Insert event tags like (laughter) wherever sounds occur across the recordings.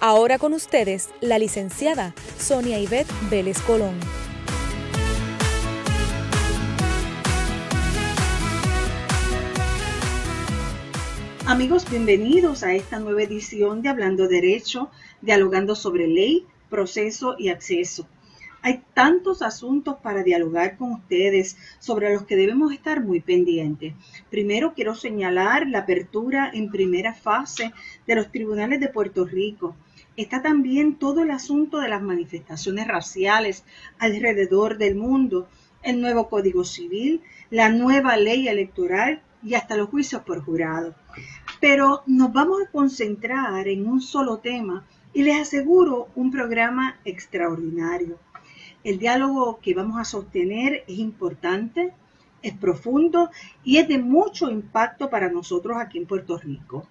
Ahora con ustedes, la licenciada Sonia Ivette Vélez Colón. Amigos, bienvenidos a esta nueva edición de Hablando Derecho, dialogando sobre ley, proceso y acceso. Hay tantos asuntos para dialogar con ustedes sobre los que debemos estar muy pendientes. Primero quiero señalar la apertura en primera fase de los tribunales de Puerto Rico está también todo el asunto de las manifestaciones raciales alrededor del mundo, el nuevo Código Civil, la nueva ley electoral y hasta los juicios por jurado. Pero nos vamos a concentrar en un solo tema y les aseguro un programa extraordinario. El diálogo que vamos a sostener es importante, es profundo y es de mucho impacto para nosotros aquí en Puerto Rico.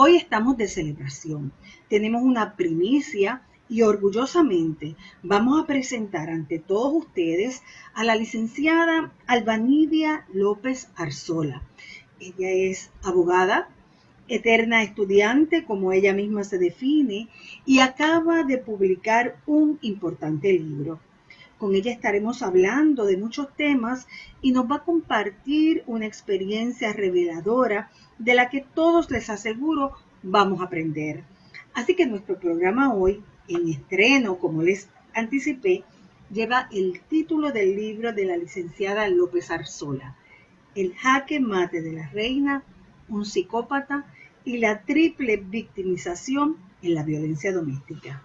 Hoy estamos de celebración. Tenemos una primicia y orgullosamente vamos a presentar ante todos ustedes a la licenciada Albanidia López Arzola. Ella es abogada, eterna estudiante, como ella misma se define, y acaba de publicar un importante libro. Con ella estaremos hablando de muchos temas y nos va a compartir una experiencia reveladora de la que todos les aseguro vamos a aprender. Así que nuestro programa hoy, en estreno, como les anticipé, lleva el título del libro de la licenciada López Arzola, El jaque mate de la reina, un psicópata y la triple victimización en la violencia doméstica.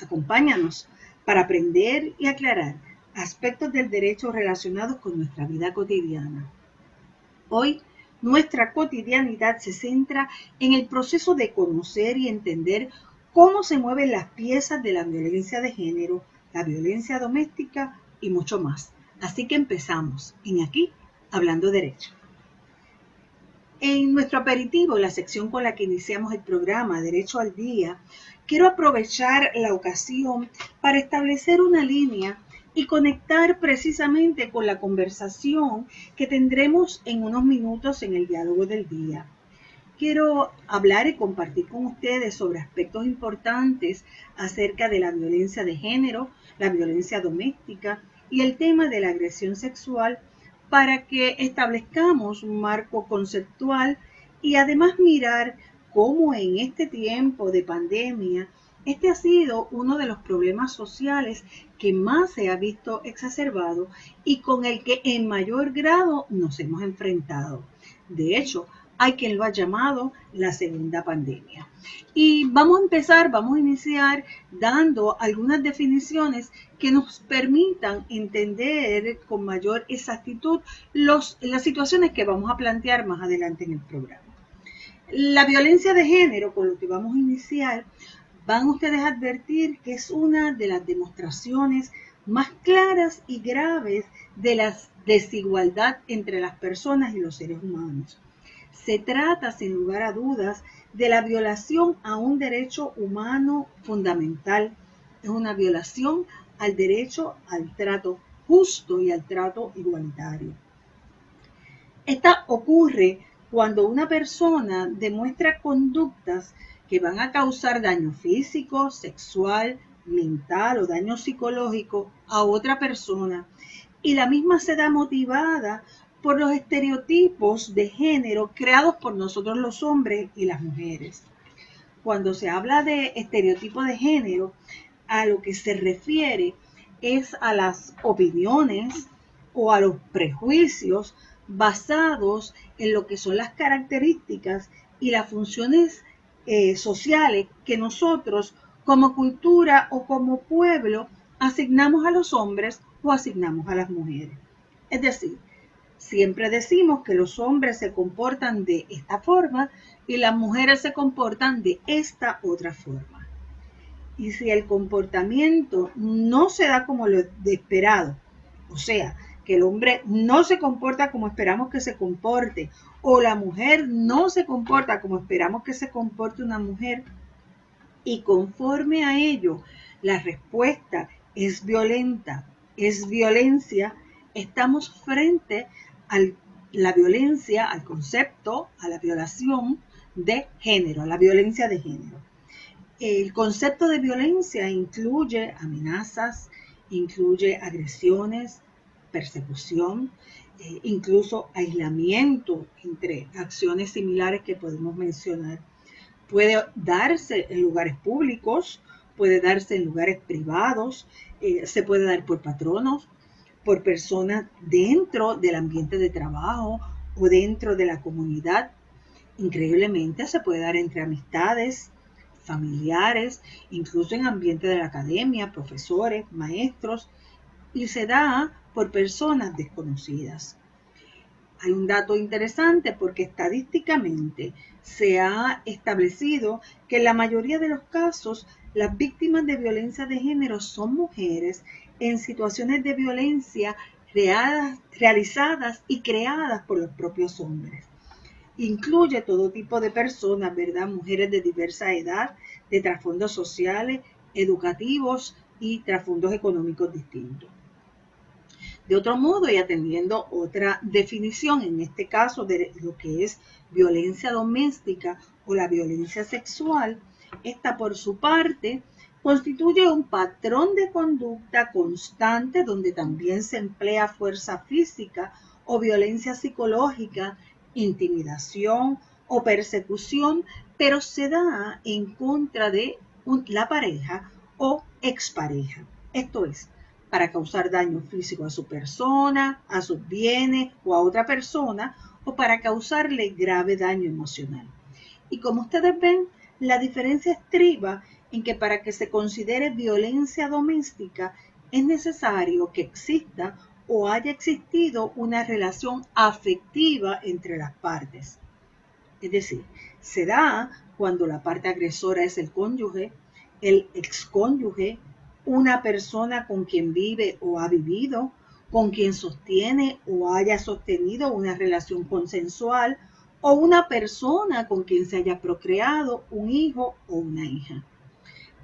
Acompáñanos para aprender y aclarar aspectos del derecho relacionados con nuestra vida cotidiana. Hoy, nuestra cotidianidad se centra en el proceso de conocer y entender cómo se mueven las piezas de la violencia de género, la violencia doméstica y mucho más. Así que empezamos en aquí, hablando derecho. En nuestro aperitivo, la sección con la que iniciamos el programa Derecho al Día, quiero aprovechar la ocasión para establecer una línea y conectar precisamente con la conversación que tendremos en unos minutos en el diálogo del día. Quiero hablar y compartir con ustedes sobre aspectos importantes acerca de la violencia de género, la violencia doméstica y el tema de la agresión sexual para que establezcamos un marco conceptual y además mirar cómo en este tiempo de pandemia, este ha sido uno de los problemas sociales que más se ha visto exacerbado y con el que en mayor grado nos hemos enfrentado. De hecho, hay quien lo ha llamado la segunda pandemia. Y vamos a empezar, vamos a iniciar dando algunas definiciones que nos permitan entender con mayor exactitud las situaciones que vamos a plantear más adelante en el programa. La violencia de género, con lo que vamos a iniciar, van ustedes a advertir que es una de las demostraciones más claras y graves de la desigualdad entre las personas y los seres humanos. Se trata, sin lugar a dudas, de la violación a un derecho humano fundamental. Es una violación al derecho al trato justo y al trato igualitario. Esta ocurre cuando una persona demuestra conductas que van a causar daño físico, sexual, mental o daño psicológico a otra persona y la misma se da motivada por los estereotipos de género creados por nosotros los hombres y las mujeres. Cuando se habla de estereotipo de género, a lo que se refiere es a las opiniones o a los prejuicios basados en lo que son las características y las funciones eh, sociales que nosotros como cultura o como pueblo asignamos a los hombres o asignamos a las mujeres. Es decir, siempre decimos que los hombres se comportan de esta forma y las mujeres se comportan de esta otra forma. Y si el comportamiento no se da como lo esperado, o sea, que el hombre no se comporta como esperamos que se comporte, o la mujer no se comporta como esperamos que se comporte una mujer, y conforme a ello la respuesta es violenta, es violencia, estamos frente a la violencia, al concepto, a la violación de género, a la violencia de género. El concepto de violencia incluye amenazas, incluye agresiones, persecución, eh, incluso aislamiento entre acciones similares que podemos mencionar. Puede darse en lugares públicos, puede darse en lugares privados, eh, se puede dar por patronos, por personas dentro del ambiente de trabajo o dentro de la comunidad. Increíblemente se puede dar entre amistades, familiares, incluso en ambiente de la academia, profesores, maestros, y se da por personas desconocidas. Hay un dato interesante porque estadísticamente se ha establecido que en la mayoría de los casos las víctimas de violencia de género son mujeres en situaciones de violencia realizadas y creadas por los propios hombres. Incluye todo tipo de personas, ¿verdad? Mujeres de diversa edad, de trasfondos sociales, educativos y trasfondos económicos distintos. De otro modo, y atendiendo otra definición, en este caso de lo que es violencia doméstica o la violencia sexual, esta por su parte constituye un patrón de conducta constante donde también se emplea fuerza física o violencia psicológica, intimidación o persecución, pero se da en contra de la pareja o expareja. Esto es, para causar daño físico a su persona, a sus bienes o a otra persona, o para causarle grave daño emocional. Y como ustedes ven, la diferencia estriba en que para que se considere violencia doméstica es necesario que exista o haya existido una relación afectiva entre las partes. Es decir, se da cuando la parte agresora es el cónyuge, el excónyuge, una persona con quien vive o ha vivido, con quien sostiene o haya sostenido una relación consensual o una persona con quien se haya procreado un hijo o una hija.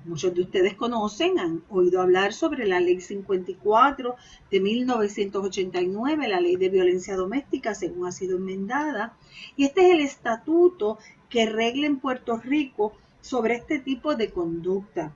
Muchos de ustedes conocen, han oído hablar sobre la ley 54 de 1989, la ley de violencia doméstica, según ha sido enmendada. Y este es el estatuto que regla en Puerto Rico sobre este tipo de conducta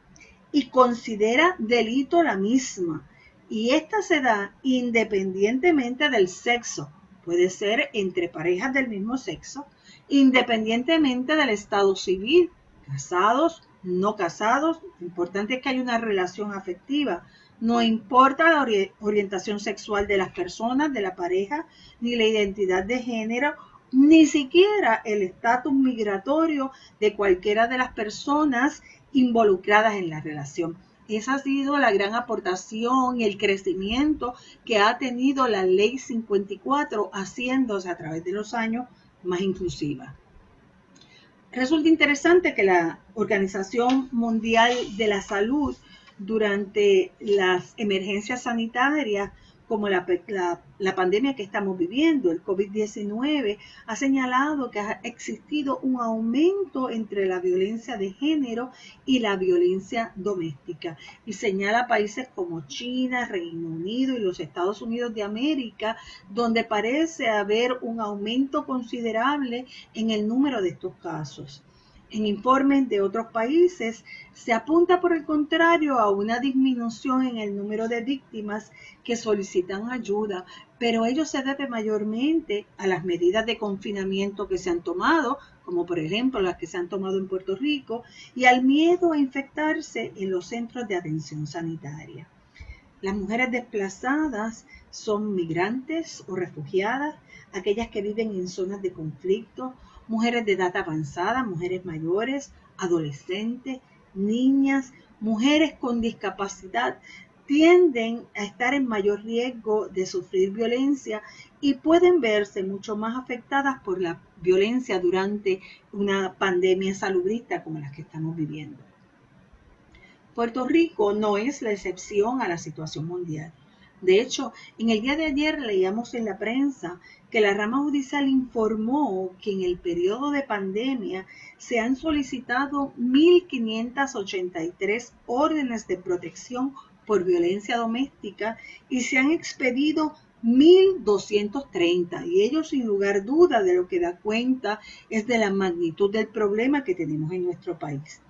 y considera delito la misma. Y esta se da independientemente del sexo. Puede ser entre parejas del mismo sexo, independientemente del estado civil, casados, no casados. Lo importante es que hay una relación afectiva. No importa la orientación sexual de las personas, de la pareja, ni la identidad de género, ni siquiera el estatus migratorio de cualquiera de las personas involucradas en la relación. Esa ha sido la gran aportación y el crecimiento que ha tenido la ley 54, haciéndose a través de los años más inclusiva. Resulta interesante que la Organización Mundial de la Salud durante las emergencias sanitarias como la, pandemia que estamos viviendo, el COVID-19, ha señalado que ha existido un aumento entre la violencia de género y la violencia doméstica. Y señala países como China, Reino Unido y los Estados Unidos de América, donde parece haber un aumento considerable en el número de estos casos. En informes de otros países se apunta por el contrario a una disminución en el número de víctimas que solicitan ayuda, pero ello se debe mayormente a las medidas de confinamiento que se han tomado, como por ejemplo las que se han tomado en Puerto Rico, y al miedo a infectarse en los centros de atención sanitaria. Las mujeres desplazadas son migrantes o refugiadas, aquellas que viven en zonas de conflicto mujeres de edad avanzada, mujeres mayores, adolescentes, niñas, mujeres con discapacidad tienden a estar en mayor riesgo de sufrir violencia y pueden verse mucho más afectadas por la violencia durante una pandemia salubrista como la que estamos viviendo. Puerto Rico no es la excepción a la situación mundial. De hecho, en el día de ayer leíamos en la prensa que la rama judicial informó que en el periodo de pandemia se han solicitado 1.583 órdenes de protección por violencia doméstica y se han expedido 1.230 y ello sin lugar duda de lo que da cuenta es de la magnitud del problema que tenemos en nuestro país.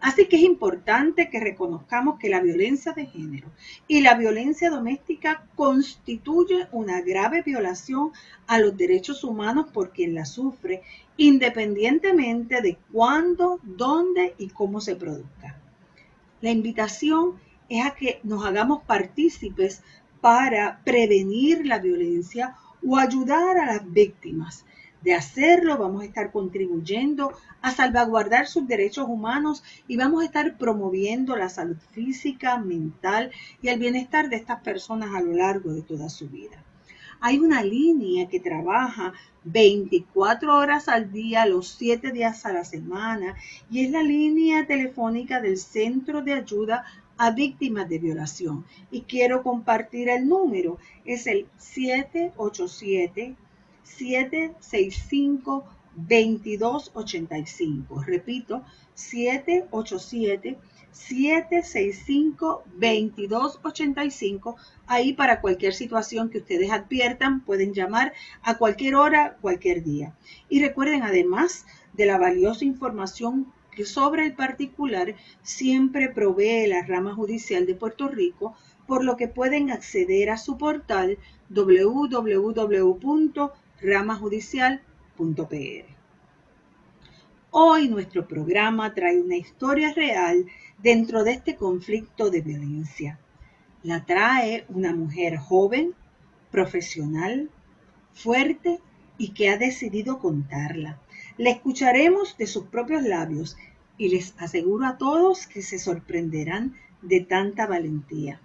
Así que es importante que reconozcamos que la violencia de género y la violencia doméstica constituye una grave violación a los derechos humanos por quien la sufre, independientemente de cuándo, dónde y cómo se produzca. La invitación es a que nos hagamos partícipes para prevenir la violencia o ayudar a las víctimas de hacerlo, vamos a estar contribuyendo a salvaguardar sus derechos humanos y vamos a estar promoviendo la salud física, mental y el bienestar de estas personas a lo largo de toda su vida. Hay una línea que trabaja 24 horas al día, los 7 días a la semana, y es la línea telefónica del Centro de Ayuda a Víctimas de Violación. Y quiero compartir el número, es el 787 765 2285. Repito, 787 765 2285. Ahí para cualquier situación que ustedes adviertan, pueden llamar a cualquier hora, cualquier día. Y recuerden además de la valiosa información que sobre el particular siempre provee la rama judicial de Puerto Rico, por lo que pueden acceder a su portal www ramajudicial.pr. Hoy nuestro programa trae una historia real dentro de este conflicto de violencia. La trae una mujer joven, profesional, fuerte y que ha decidido contarla. La escucharemos de sus propios labios y les aseguro a todos que se sorprenderán de tanta valentía.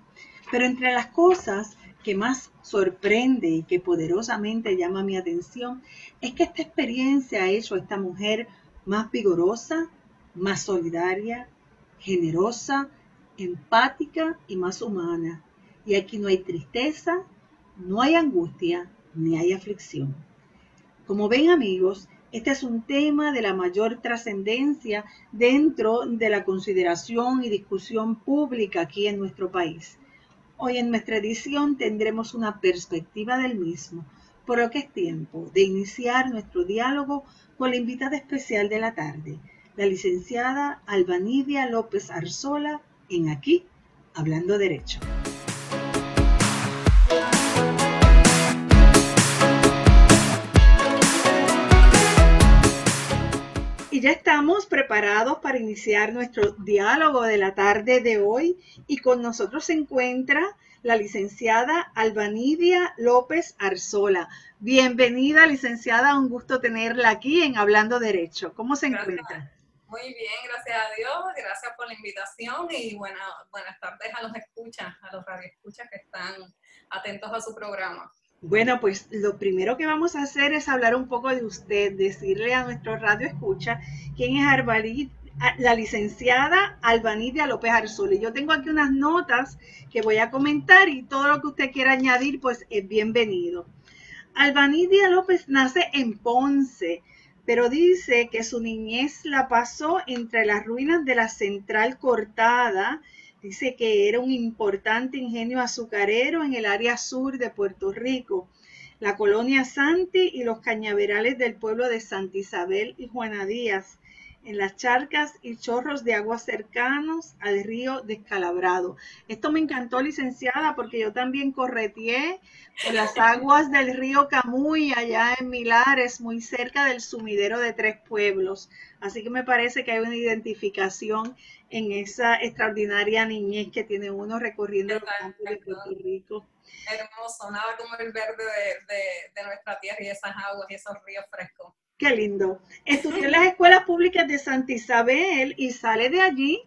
Pero entre las cosas que más sorprende y que poderosamente llama mi atención es que esta experiencia ha hecho a esta mujer más vigorosa, más solidaria, generosa, empática y más humana. Y aquí no hay tristeza, no hay angustia, ni hay aflicción. Como ven amigos, este es un tema de la mayor trascendencia dentro de la consideración y discusión pública aquí en nuestro país. Hoy en nuestra edición tendremos una perspectiva del mismo, por lo que es tiempo de iniciar nuestro diálogo con la invitada especial de la tarde, la licenciada Albanidia López Arzola, en Aquí, Hablando Derecho. Y ya estamos preparados para iniciar nuestro diálogo de la tarde de hoy y con nosotros se encuentra la licenciada Albanidia López Arzola. Bienvenida, licenciada, un gusto tenerla aquí en Hablando Derecho. ¿Cómo se encuentra? Muy bien, gracias a Dios, gracias por la invitación y buenas tardes a los escuchas, a los radioescuchas que están atentos a su programa. Bueno, pues lo primero que vamos a hacer es hablar un poco de usted, decirle a nuestro radio escucha quién es la licenciada Albanidia López Y Yo tengo aquí unas notas que voy a comentar y todo lo que usted quiera añadir, pues es bienvenido. Albanidia López nace en Ponce, pero dice que su niñez la pasó entre las ruinas de la central cortada Dice que era un importante ingenio azucarero en el área sur de Puerto Rico. La colonia Santi y los cañaverales del pueblo de Santa Isabel y Juana Díaz en las charcas y chorros de agua cercanos al río Descalabrado. Esto me encantó, licenciada, porque yo también correteé por las (laughs) aguas del río Camuy, allá en Milares, muy cerca del sumidero de Tres Pueblos. Así que me parece que hay una identificación en esa extraordinaria niñez que tiene uno recorriendo los campos de Puerto Rico. Hermoso, nada como el verde de, de nuestra tierra y esas aguas y esos ríos frescos. Qué lindo. Estudió en las escuelas públicas de Santa Isabel y sale de allí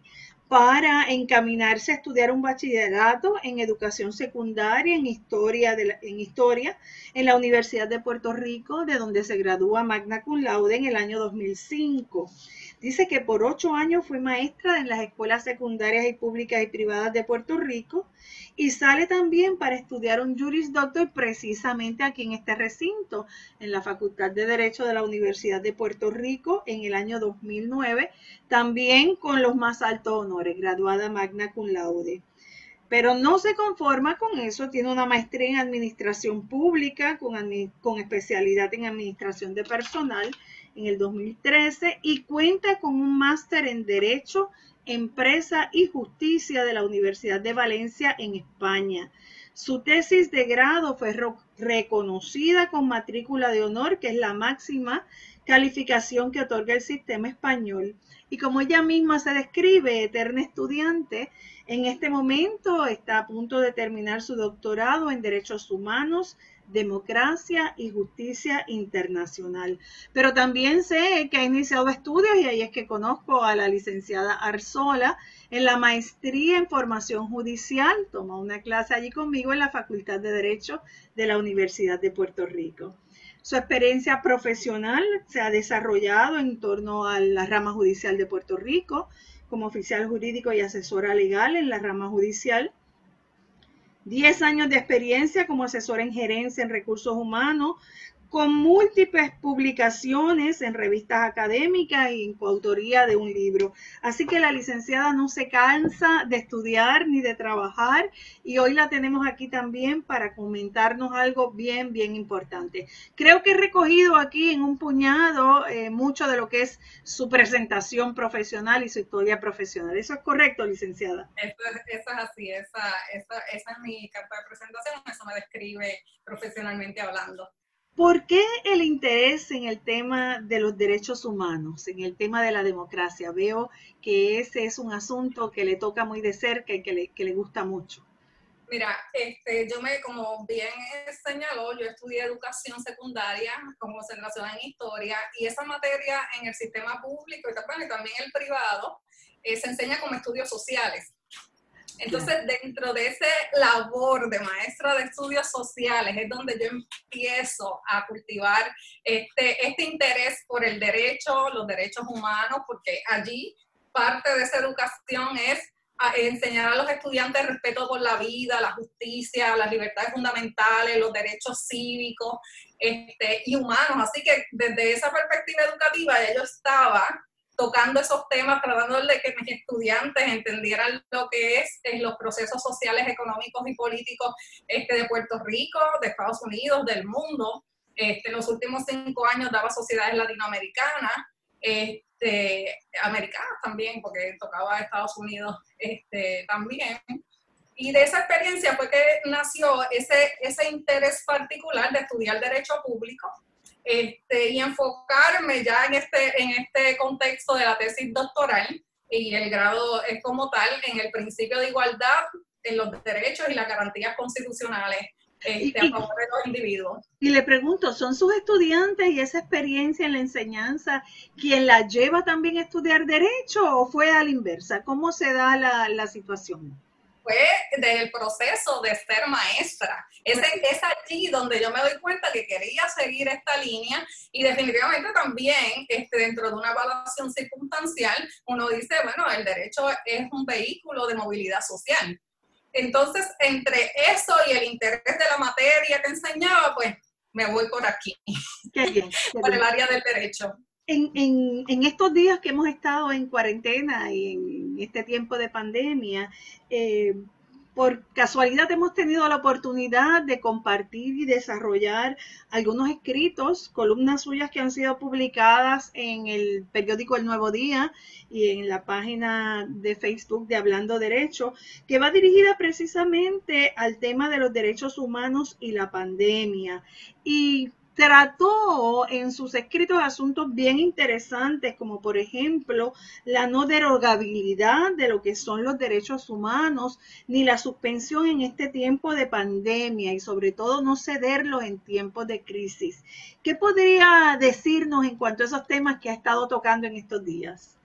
para encaminarse a estudiar un bachillerato en educación secundaria en historia, en historia en la Universidad de Puerto Rico, de donde se gradúa magna cum laude en el año 2005. Dice que por ocho años fue maestra en las escuelas secundarias y públicas y privadas de Puerto Rico y sale también para estudiar un Juris Doctor precisamente aquí en este recinto, en la Facultad de Derecho de la Universidad de Puerto Rico en el año 2009, también con los más altos honores, graduada magna cum laude. Pero no se conforma con eso, tiene una maestría en administración pública con, con especialidad en administración de personal en el 2013 y cuenta con un máster en Derecho, Empresa y Justicia de la Universidad de Valencia en España. Su tesis de grado fue reconocida con matrícula de honor, que es la máxima calificación que otorga el sistema español. Y como ella misma se describe, eterna estudiante, en este momento está a punto de terminar su doctorado en Derechos Humanos, Democracia y Justicia Internacional. Pero también sé que ha iniciado estudios y ahí es que conozco a la licenciada Arzola en la maestría en formación judicial. Toma una clase allí conmigo en la Facultad de Derecho de la Universidad de Puerto Rico. Su experiencia profesional se ha desarrollado en torno a la rama judicial de Puerto Rico, como oficial jurídico y asesora legal en la rama judicial. 10 años de experiencia como asesora en gerencia en recursos humanos, con múltiples publicaciones en revistas académicas y en coautoría de un libro. Así que la licenciada no se cansa de estudiar ni de trabajar y hoy la tenemos aquí también para comentarnos algo bien, bien importante. Creo que he recogido aquí en un puñado eh, mucho de lo que es su presentación profesional y su historia profesional. ¿Eso es correcto, licenciada? Eso es, así, esa, esa es mi carta de presentación, eso me describe profesionalmente hablando. ¿Por qué el interés en el tema de los derechos humanos, en el tema de la democracia? Veo que ese es un asunto que le toca muy de cerca y que le, que le gusta mucho. Mira, este, yo me, como bien señaló, yo estudié educación secundaria con concentración en historia y esa materia en el sistema público y también el privado eh, se enseña como estudios sociales. Entonces, dentro de ese labor de maestra de estudios sociales es donde yo empiezo a cultivar este, este interés por el derecho, los derechos humanos, porque allí parte de esa educación es enseñar a los estudiantes respeto por la vida, la justicia, las libertades fundamentales, los derechos cívicos este, y humanos. Así que desde esa perspectiva educativa ya yo estaba tocando esos temas, tratando de que mis estudiantes entendieran lo que es, los procesos sociales, económicos y políticos este, de Puerto Rico, de Estados Unidos, del mundo. Este, en los últimos cinco años daba sociedades latinoamericanas, este, americanas también, porque tocaba Estados Unidos este, también. Y de esa experiencia fue que nació ese, ese interés particular de estudiar derecho público este, y enfocarme ya en este, en este contexto de la tesis doctoral y el grado es como tal en el principio de igualdad, en los derechos y las garantías constitucionales este, a favor de los individuos. Y le pregunto, ¿son sus estudiantes y esa experiencia en la enseñanza quien la lleva también a estudiar derecho o fue a la inversa? ¿Cómo se da la, la situación? Fue del proceso de ser maestra. Es, es allí donde yo me doy cuenta que quería seguir esta línea y definitivamente también este, dentro de una evaluación circunstancial uno dice, bueno, el derecho es un vehículo de movilidad social. Entonces, entre eso y el interés de la materia que enseñaba, pues me voy por aquí, (laughs) por el área del derecho. En, en, estos días que hemos estado en cuarentena y en este tiempo de pandemia, eh, por casualidad hemos tenido la oportunidad de compartir y desarrollar algunos escritos, columnas suyas que han sido publicadas en el periódico El Nuevo Día y en la página de Facebook de Hablando Derecho, que va dirigida precisamente al tema de los derechos humanos y la pandemia. Y trató en sus escritos asuntos bien interesantes, como por ejemplo la no derogabilidad de lo que son los derechos humanos, ni la suspensión en este tiempo de pandemia y sobre todo no cederlos en tiempos de crisis. ¿Qué podría decirnos en cuanto a esos temas que ha estado tocando en estos días?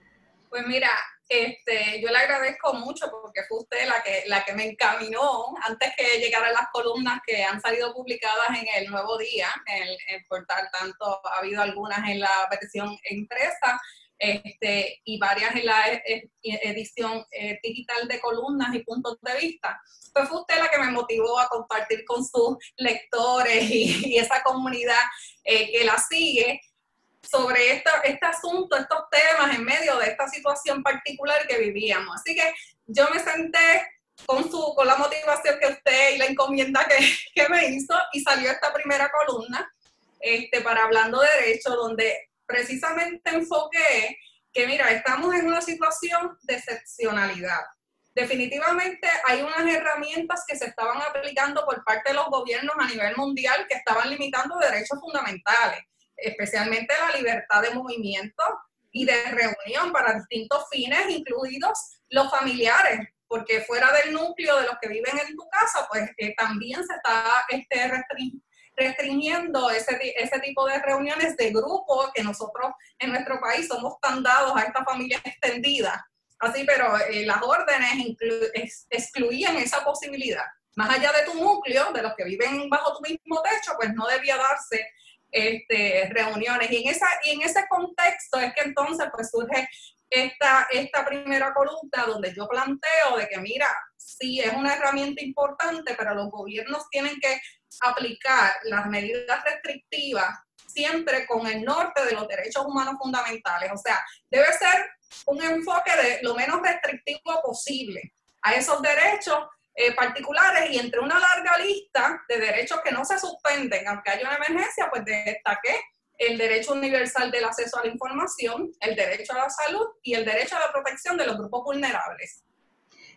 Pues mira, este, yo le agradezco mucho porque fue usted la que, la que me encaminó antes que llegaran las columnas que han salido publicadas en el Nuevo Día, en el, portal, tanto ha habido algunas en la versión impresa este, y varias en la e, e, edición eh, digital de columnas y puntos de vista, pues fue usted la que me motivó a compartir con sus lectores y, esa comunidad eh, que la sigue sobre este asunto, estos temas en medio de esta situación particular que vivíamos. Así que yo me senté con, su, con la motivación que usted y la encomienda que, (laughs) que me hizo y salió esta primera columna este, para Hablando de Derecho, donde precisamente enfoqué que, mira, estamos en una situación de excepcionalidad. Definitivamente hay unas herramientas que se estaban aplicando por parte de los gobiernos a nivel mundial que estaban limitando derechos fundamentales, especialmente la libertad de movimiento y de reunión para distintos fines, incluidos los familiares, porque fuera del núcleo de los que viven en tu casa, pues eh, también se está este, restringiendo ese, ese tipo de reuniones de grupo que nosotros en nuestro país somos tan dados a esta familia extendida. Así, pero eh, las órdenes excluían esa posibilidad. Más allá de tu núcleo, de los que viven bajo tu mismo techo, pues no debía darse este, reuniones. Y en, esa, y en ese contexto es que entonces pues surge esta, esta primera columna donde yo planteo de que, mira, sí es una herramienta importante, pero los gobiernos tienen que aplicar las medidas restrictivas siempre con el norte de los derechos humanos fundamentales. O sea, debe ser un enfoque de lo menos restrictivo posible a esos derechos eh, particulares y entre una larga lista de derechos que no se suspenden, aunque haya una emergencia, pues destaqué el derecho universal del acceso a la información, el derecho a la salud y el derecho a la protección de los grupos vulnerables.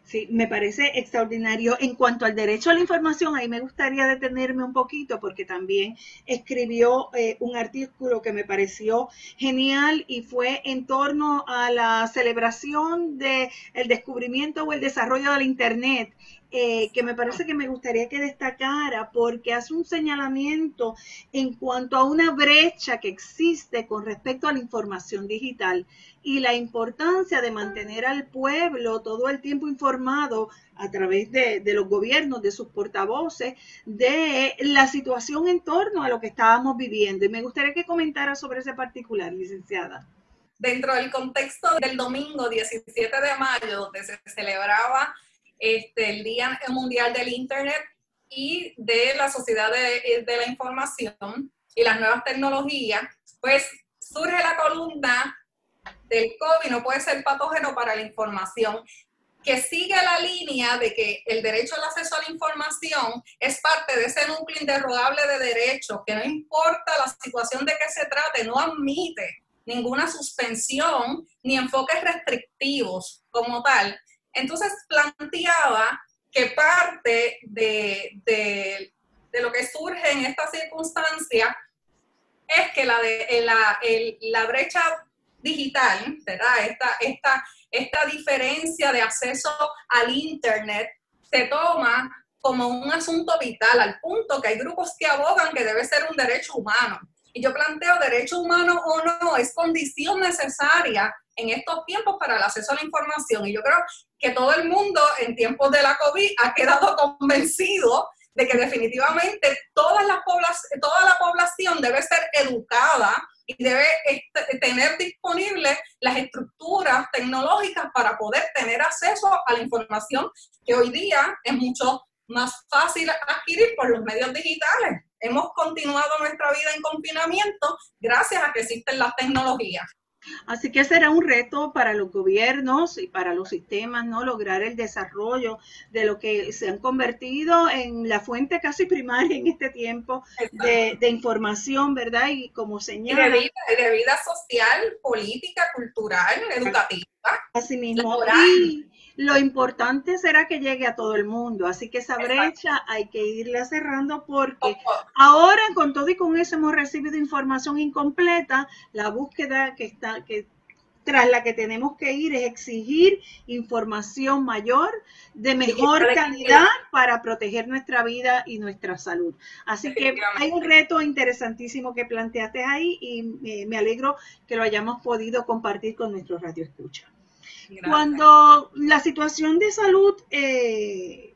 Sí, me parece extraordinario. En cuanto al derecho a la información, ahí me gustaría detenerme un poquito porque también escribió eh, un artículo que me pareció genial y fue en torno a la celebración del el descubrimiento o el desarrollo del Internet eh, que me parece que me gustaría que destacara porque hace un señalamiento en cuanto a una brecha que existe con respecto a la información digital y la importancia de mantener al pueblo todo el tiempo informado a través de, de los gobiernos, de sus portavoces, de la situación en torno a lo que estábamos viviendo. Y me gustaría que comentara sobre ese particular, licenciada dentro del contexto del domingo 17 de mayo, donde se celebraba este, el Día Mundial del Internet y de la Sociedad de, de la Información y las nuevas tecnologías, pues surge la columna del COVID no puede ser patógeno para la información, que sigue la línea de que el derecho al acceso a la información es parte de ese núcleo inderogable de derechos, que no importa la situación de que se trate, no admite ninguna suspensión ni enfoques restrictivos como tal, entonces planteaba que parte de, lo que surge en esta circunstancia es que la, de, la, la brecha digital, ¿verdad? Esta, esta, esta diferencia de acceso al Internet se toma como un asunto vital, al punto que hay grupos que abogan que debe ser un derecho humano. Y yo planteo derecho humano o no, es condición necesaria en estos tiempos para el acceso a la información. Y yo creo que todo el mundo en tiempos de la COVID ha quedado convencido de que definitivamente toda la, población debe ser educada y debe tener disponibles las estructuras tecnológicas para poder tener acceso a la información que hoy día es mucho más fácil adquirir por los medios digitales. Hemos continuado nuestra vida en confinamiento gracias a que existen las tecnologías. Así que será un reto para los gobiernos y para los sistemas, ¿no? Lograr el desarrollo de lo que se han convertido en la fuente casi primaria en este tiempo de, información, ¿verdad? Y como señala... de vida, social, política, cultural, educativa. Así mismo lo importante será que llegue a todo el mundo, así que esa brecha hay que irla cerrando porque ahora con todo y con eso hemos recibido información incompleta, la búsqueda que está que tras la que tenemos que ir es exigir información mayor de mejor calidad para proteger nuestra vida y nuestra salud. Así que hay un reto interesantísimo que planteaste ahí y me, me alegro que lo hayamos podido compartir con nuestros radioescuchas. Cuando la situación de salud eh,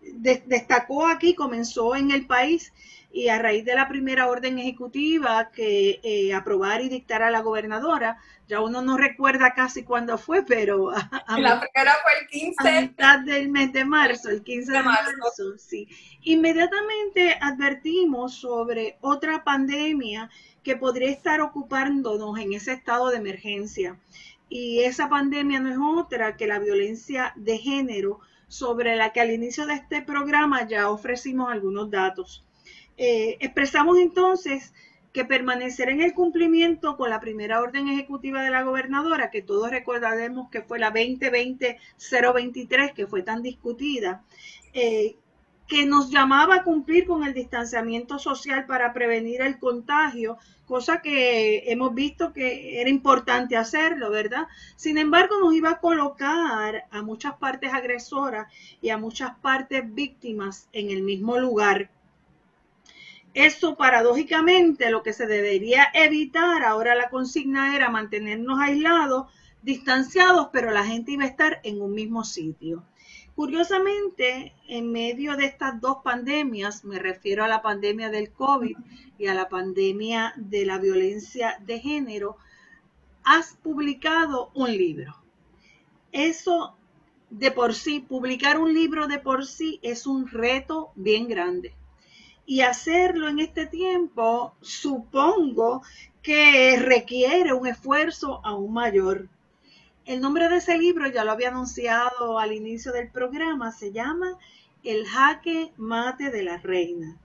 destacó aquí, comenzó en el país y a raíz de la primera orden ejecutiva que eh, aprobar y dictar a la gobernadora, ya uno no recuerda casi cuándo fue, pero a, la primera fue el 15 a mitad del mes de marzo, el 15 de, marzo. sí. Inmediatamente advertimos sobre otra pandemia que podría estar ocupándonos en ese estado de emergencia. Y esa pandemia no es otra que la violencia de género, sobre la que al inicio de este programa ya ofrecimos algunos datos. Eh, expresamos entonces que permanecer en el cumplimiento con la primera orden ejecutiva de la gobernadora, que todos recordaremos que fue la 2020-023, que fue tan discutida, eh, que nos llamaba a cumplir con el distanciamiento social para prevenir el contagio, cosa que hemos visto que era importante hacerlo, ¿verdad? Sin embargo, nos iba a colocar a muchas partes agresoras y a muchas partes víctimas en el mismo lugar. Eso paradójicamente lo que se debería evitar, ahora la consigna era mantenernos aislados, distanciados, pero la gente iba a estar en un mismo sitio. Curiosamente, en medio de estas dos pandemias, me refiero a la pandemia del COVID y a la pandemia de la violencia de género, has publicado un libro. Eso de por sí, publicar un libro de por sí es un reto bien grande y hacerlo en este tiempo supongo que requiere un esfuerzo aún mayor. El nombre de ese libro, ya lo había anunciado al inicio del programa, se llama El jaque mate de la reina,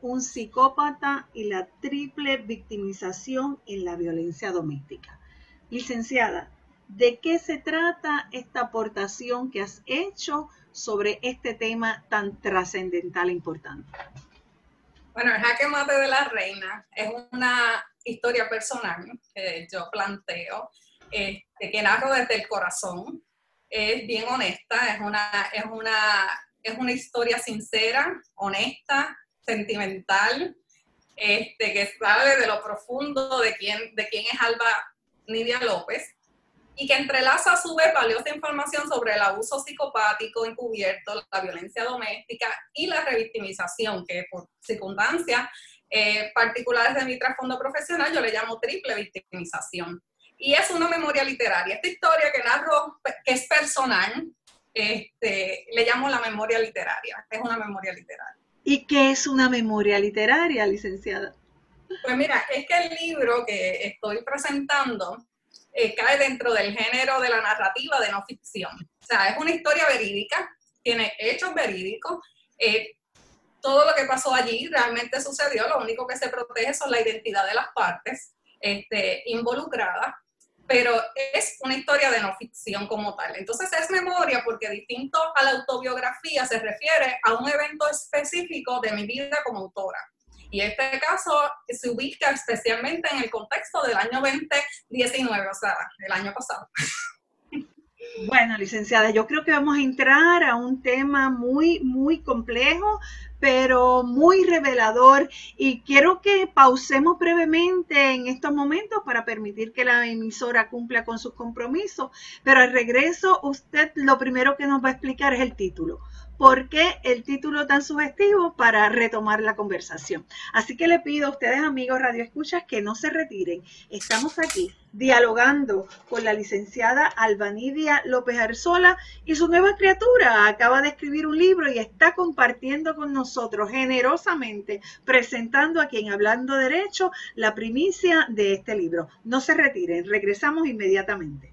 un psicópata y la triple victimización en la violencia doméstica. Licenciada, ¿de qué se trata esta aportación que has hecho sobre este tema tan trascendental e importante? Bueno, el jaque mate de la reina es una historia personal que yo planteo, este, que narro desde el corazón. Es bien honesta, es una, es una, es una historia sincera, honesta, sentimental, este, que sale de lo profundo de quién, de quién es Alba Nidia López y que entrelaza a su vez valiosa información sobre el abuso psicopático encubierto, la violencia doméstica y la revictimización, que por circunstancias eh, particulares de mi trasfondo profesional yo le llamo triple victimización. Y es una memoria literaria. Esta historia que narro, que es personal, este, le llamo la memoria literaria. Es una memoria literaria. ¿Y qué es una memoria literaria, licenciada? Pues mira, es que el libro que estoy presentando eh, cae dentro del género de la narrativa de no ficción. O sea, es una historia verídica, tiene hechos verídicos. Eh, todo lo que pasó allí realmente sucedió, lo único que se protege son la identidad de las partes este, involucradas, pero es una historia de no ficción como tal. Entonces es memoria porque distinto a la autobiografía se refiere a un evento específico de mi vida como autora. Y este caso se ubica especialmente en el contexto del año 2019, o sea, el año pasado. Bueno, licenciada, yo creo que vamos a entrar a un tema muy, muy complejo, pero muy revelador. Y quiero que pausemos brevemente en estos momentos para permitir que la emisora cumpla con sus compromisos. Pero al regreso, usted lo primero que nos va a explicar es el título por qué el título tan sugestivo para retomar la conversación. Así que le pido a ustedes, amigos Radio Escuchas, que no se retiren. Estamos aquí dialogando con la licenciada Albanidia López Arzola y su nueva criatura. Acaba de escribir un libro y está compartiendo con nosotros generosamente, presentando a quien hablando derecho la primicia de este libro. No se retiren, regresamos inmediatamente.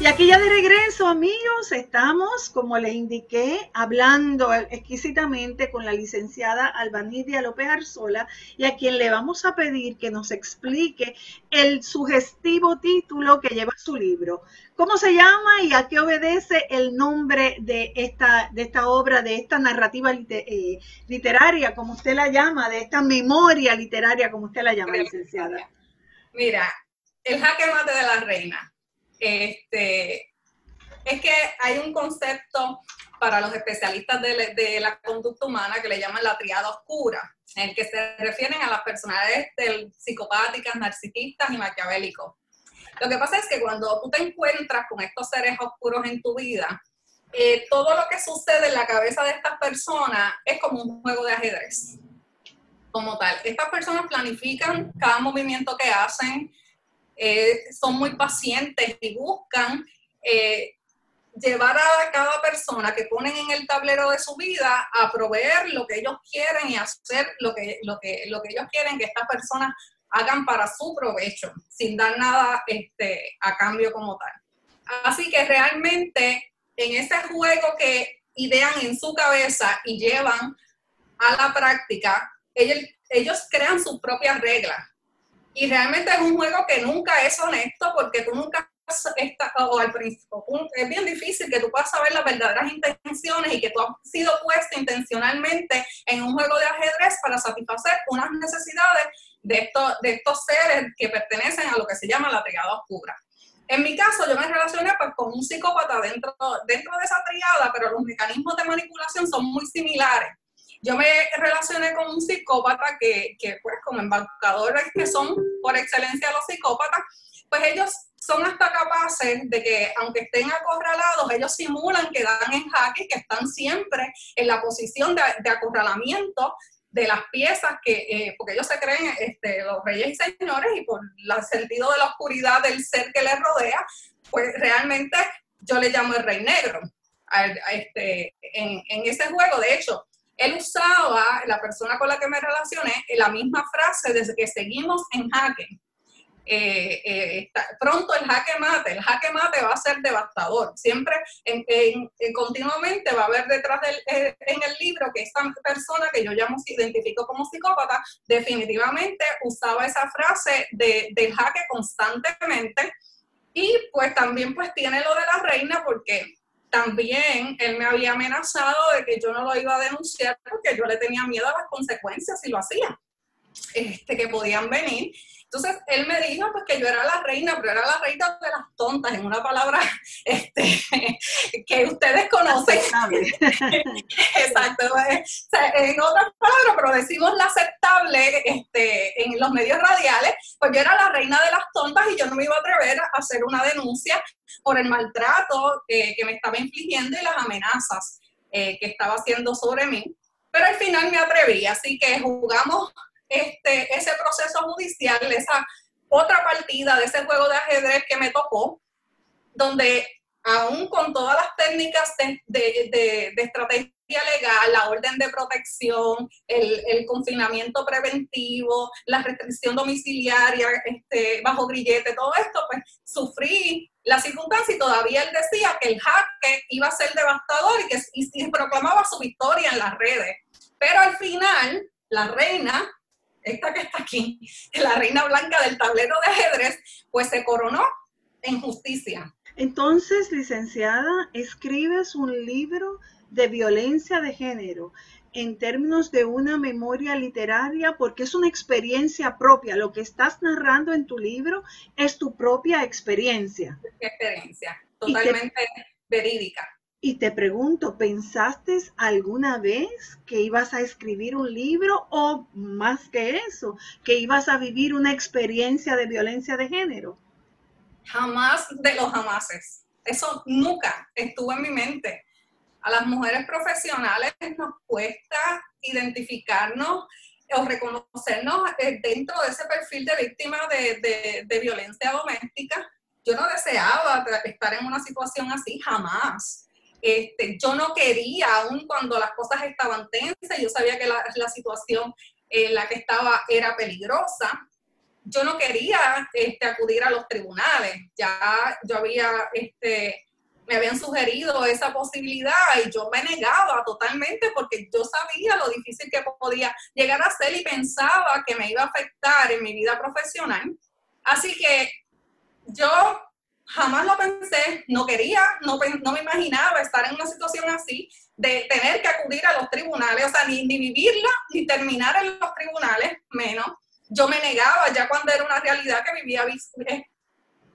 Y aquí ya de regreso, amigos, estamos, como les indiqué, hablando exquisitamente con la licenciada Albanidia López Arzola y a quien le vamos a pedir que nos explique el sugestivo título que lleva su libro. ¿Cómo se llama y a qué obedece el nombre de esta, de esta obra, de esta narrativa eh, literaria, como usted la llama, de esta memoria literaria, como usted la llama, licenciada? Mira, el jaque mate de la reina este, es que hay un concepto para los especialistas de, la conducta humana que le llaman la triada oscura, en el que se refieren a las personalidades del, psicopáticas, narcisistas y maquiavélicos. Lo que pasa es que cuando tú te encuentras con estos seres oscuros en tu vida, eh, todo lo que sucede en la cabeza de estas personas es como un juego de ajedrez, como tal. Estas personas planifican cada movimiento que hacen, eh, son muy pacientes y buscan eh, llevar a cada persona que ponen en el tablero de su vida a proveer lo que ellos quieren y hacer lo que, lo que, lo que ellos quieren que estas personas hagan para su provecho, sin dar nada este, a cambio como tal. Así que realmente en ese juego que idean en su cabeza y llevan a la práctica, ellos, ellos crean sus propias reglas. Y realmente es un juego que nunca es honesto porque tú nunca estás, o al principio, es bien difícil que tú puedas saber las verdaderas intenciones y que tú has sido puesto intencionalmente en un juego de ajedrez para satisfacer unas necesidades de estos, de estos seres que pertenecen a lo que se llama la triada oscura. En mi caso, yo me relacioné pues, con un psicópata dentro, dentro de esa triada, pero los mecanismos de manipulación son muy similares. Yo me relacioné con un psicópata que, que pues como embaucadores que son por excelencia los psicópatas, pues ellos son hasta capaces de que, aunque estén acorralados, ellos simulan que dan en jaque, que están siempre en la posición de, acorralamiento de las piezas que, eh, porque ellos se creen este, los reyes y señores y por el sentido de la oscuridad del ser que les rodea, pues realmente yo le llamo el rey negro. A, este, en, ese juego, de hecho, él usaba, la persona con la que me relacioné, la misma frase desde que seguimos en jaque. Eh, eh, pronto el jaque mate, el jaque mate va a ser devastador. Siempre, en, continuamente va a haber detrás del, eh, en el libro que esta persona que yo llamo, identifico como psicópata, definitivamente usaba esa frase de, del jaque constantemente. Y pues también pues tiene lo de la reina porque también él me había amenazado de que yo no lo iba a denunciar porque yo le tenía miedo a las consecuencias si lo hacía, este, que podían venir. Entonces él me dijo pues que yo era la reina, pero era la reina de las tontas, en una palabra (laughs) este, (laughs) que ustedes conocen. (laughs) Exacto, en otras palabras, pero decimos la aceptable este, en los medios radiales, pues yo era la reina de las tontas y yo no me iba a atrever a hacer una denuncia por el maltrato que me estaba infligiendo y las amenazas eh, que estaba haciendo sobre mí. Pero al final me atreví, así que jugamos este, ese proceso judicial, esa otra partida de ese juego de ajedrez que me tocó, donde aún con todas las técnicas de, estrategia legal, la orden de protección, el, confinamiento preventivo, la restricción domiciliaria este, bajo grillete, todo esto, pues sufrí la circunstancia y todavía él decía que el jaque iba a ser devastador y que y proclamaba su victoria en las redes. Pero al final, la reina esta que está aquí, la reina blanca del tablero de ajedrez, pues se coronó en justicia. Entonces, licenciada, escribes un libro de violencia de género en términos de una memoria literaria porque es una experiencia propia. Lo que estás narrando en tu libro es tu propia experiencia. Experiencia, totalmente verídica. Y te pregunto, ¿pensaste alguna vez que ibas a escribir un libro o más que eso, que ibas a vivir una experiencia de violencia de género? Jamás de los jamases. Eso nunca estuvo en mi mente. A las mujeres profesionales nos cuesta identificarnos o reconocernos eh, dentro de ese perfil de víctima de, de violencia doméstica. Yo no deseaba estar en una situación así, jamás este, yo no quería, aun cuando las cosas estaban tensas, yo sabía que la, situación en la que estaba era peligrosa, yo no quería este, acudir a los tribunales. Ya yo había, este, me habían sugerido esa posibilidad y yo me negaba totalmente porque yo sabía lo difícil que podía llegar a ser y pensaba que me iba a afectar en mi vida profesional. Así que yo jamás lo pensé, no quería, no, me imaginaba estar en una situación así, de tener que acudir a los tribunales, o sea, ni, ni vivirla, ni terminar en los tribunales, menos. Yo me negaba ya cuando era una realidad que vivía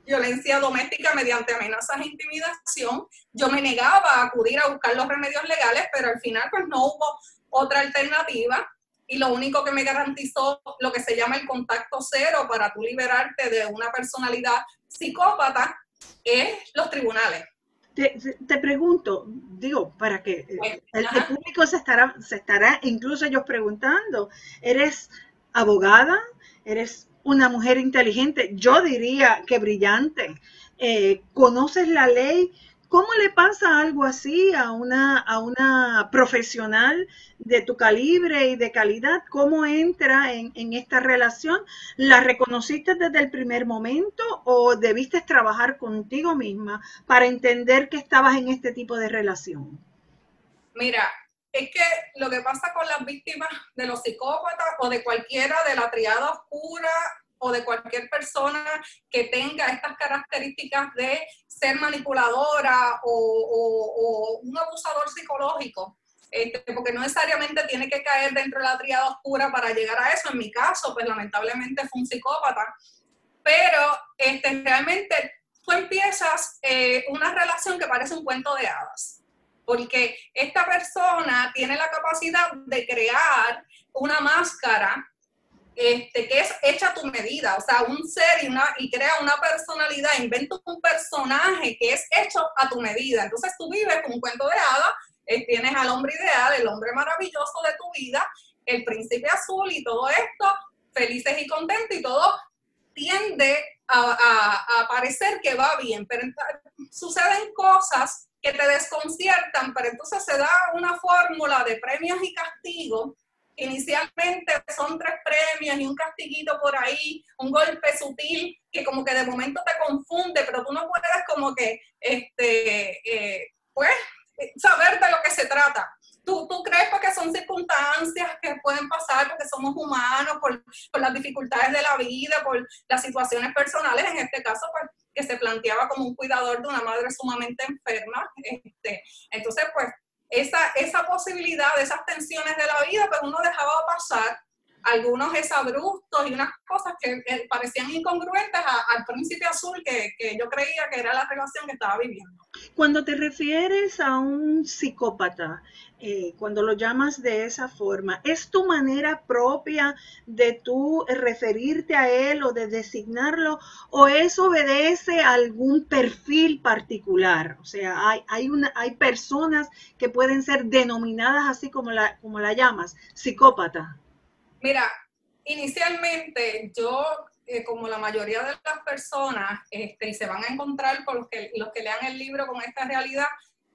violencia doméstica mediante amenazas e intimidación, yo me negaba a acudir a buscar los remedios legales, pero al final pues no hubo otra alternativa y lo único que me garantizó lo que se llama el contacto cero para tú liberarte de una personalidad psicópata es los tribunales. Te, pregunto, digo, para que el, público se estará, se estará incluso ellos preguntando, ¿eres abogada? ¿Eres una mujer inteligente? Yo diría que brillante. Eh, ¿Conoces la ley? ¿Cómo le pasa algo así a una, a una profesional de tu calibre y de calidad? ¿Cómo entra en, esta relación? ¿La reconociste desde el primer momento o debiste trabajar contigo misma para entender que estabas en este tipo de relación? Mira, es que lo que pasa con las víctimas de los psicópatas o de cualquiera de la triada oscura o de cualquier persona que tenga estas características de ser manipuladora o, un abusador psicológico. Este, porque no necesariamente tiene que caer dentro de la triada oscura para llegar a eso. En mi caso, pues lamentablemente fue un psicópata. Pero este, realmente tú empiezas eh, una relación que parece un cuento de hadas. Porque esta persona tiene la capacidad de crear una máscara este, que es hecha a tu medida, o sea, un ser y, crea una personalidad, inventa un personaje que es hecho a tu medida. Entonces tú vives con un cuento de hadas, eh, tienes al hombre ideal, el hombre maravilloso de tu vida, el príncipe azul y todo esto, felices y contentos y todo tiende a, a parecer que va bien, pero suceden cosas que te desconciertan, pero entonces se da una fórmula de premios y castigos inicialmente son tres premios y un castiguito por ahí, un golpe sutil que como que de momento te confunde, pero tú no puedes como que, este, eh, pues, saber de lo que se trata. Tú, tú crees porque son circunstancias que pueden pasar porque somos humanos, por, por las dificultades de la vida, por las situaciones personales, en este caso, pues, que se planteaba como un cuidador de una madre sumamente enferma. Este, entonces, pues, esa, esa posibilidad, esas tensiones de la vida, pues uno dejaba pasar algunos exabruptos y unas cosas que parecían incongruentes al príncipe azul que, que, yo creía que era la relación que estaba viviendo. Cuando te refieres a un psicópata, eh, cuando lo llamas de esa forma, ¿es tu manera propia de tú referirte a él o de designarlo o eso obedece a algún perfil particular? O sea, hay, hay, una, hay personas que pueden ser denominadas así como la, como la llamas, psicópata. Mira, inicialmente yo, eh, como la mayoría de las personas, este, y se van a encontrar con los que, los que lean el libro con esta realidad,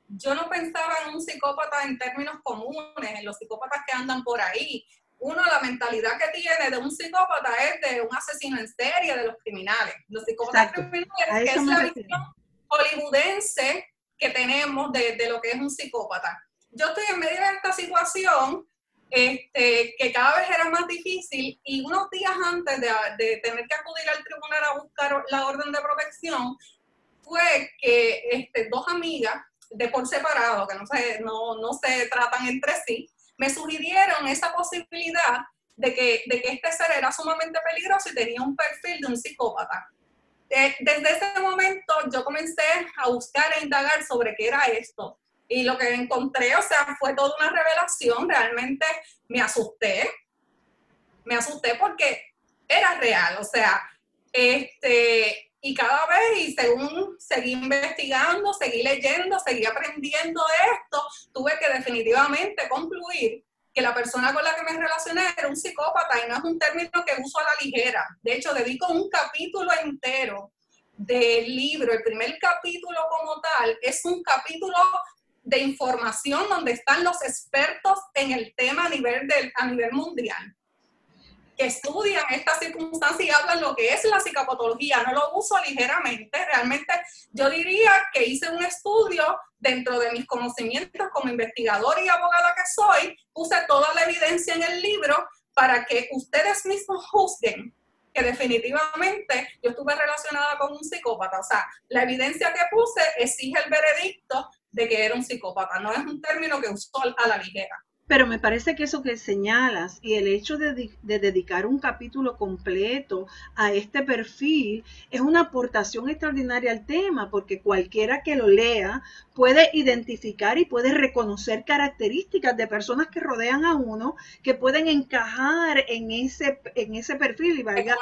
yo no pensaba en un psicópata en términos comunes, en los psicópatas que andan por ahí. Uno, la mentalidad que tiene de un psicópata es de un asesino en serie de los criminales. Los psicópatas criminales, que es la visión hollywoodense que tenemos de, de lo que es un psicópata. Yo estoy en medio de esta situación este, que cada vez era más difícil y unos días antes de, tener que acudir al tribunal a buscar la orden de protección, fue que este, dos amigas de por separado, que no se, no, no se tratan entre sí, me sugirieron esa posibilidad de que, de que este ser era sumamente peligroso y tenía un perfil de un psicópata. desde ese momento yo comencé a buscar e indagar sobre qué era esto y lo que encontré, o sea, fue toda una revelación, realmente me asusté, me asusté porque era real, o sea, este, y cada vez, y según seguí investigando, seguí leyendo, seguí aprendiendo de esto, tuve que definitivamente concluir que la persona con la que me relacioné era un psicópata y no es un término que uso a la ligera. De hecho, dedico un capítulo entero del libro, el primer capítulo como tal, es un capítulo de información donde están los expertos en el tema a nivel, del, a nivel mundial. que estudian estas circunstancias y hablan lo que es la psicopatología. No lo uso ligeramente, realmente yo diría que hice un estudio dentro de mis conocimientos como investigadora y abogada que soy, puse toda la evidencia en el libro para que ustedes mismos juzguen que definitivamente yo estuve relacionada con un psicópata. O sea, la evidencia que puse exige el veredicto de que era un psicópata. No es un término que usó a la ligera. Pero me parece que eso que señalas y el hecho de, dedicar un capítulo completo a este perfil es una aportación extraordinaria al tema, porque cualquiera que lo lea puede identificar y puede reconocer características de personas que rodean a uno que pueden encajar en ese, en ese perfil y valga,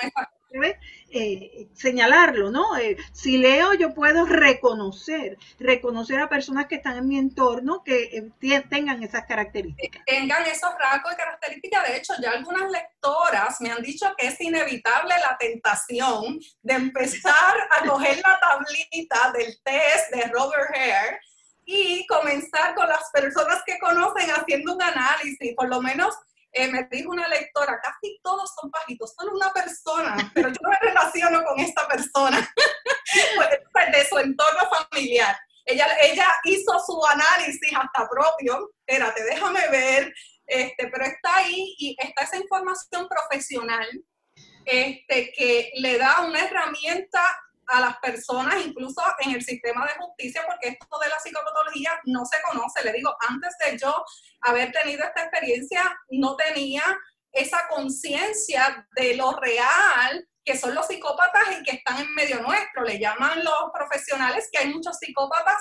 eh, señalarlo, ¿no? Eh, si leo, yo puedo reconocer, reconocer a personas que están en mi entorno que eh, tengan esas características. Tengan esos rasgos y características. De hecho, ya algunas lectoras me han dicho que es inevitable la tentación de empezar a coger la tablita del test de Robert Hare y comenzar con las personas que conocen haciendo un análisis, por lo menos eh, me dijo una lectora, casi todos son bajitos, solo una persona, pero yo me relaciono con esta persona (laughs) pues, pues, de su entorno familiar. Ella, ella hizo su análisis hasta propio, espérate, déjame ver, este, pero está ahí y está esa información profesional este, que le da una herramienta a las personas, incluso en el sistema de justicia, porque esto de la psicopatología no se conoce. Le digo, antes de yo haber tenido esta experiencia, no tenía esa conciencia de lo real que son los psicópatas y que están en medio nuestro. Le llaman los profesionales que hay muchos psicópatas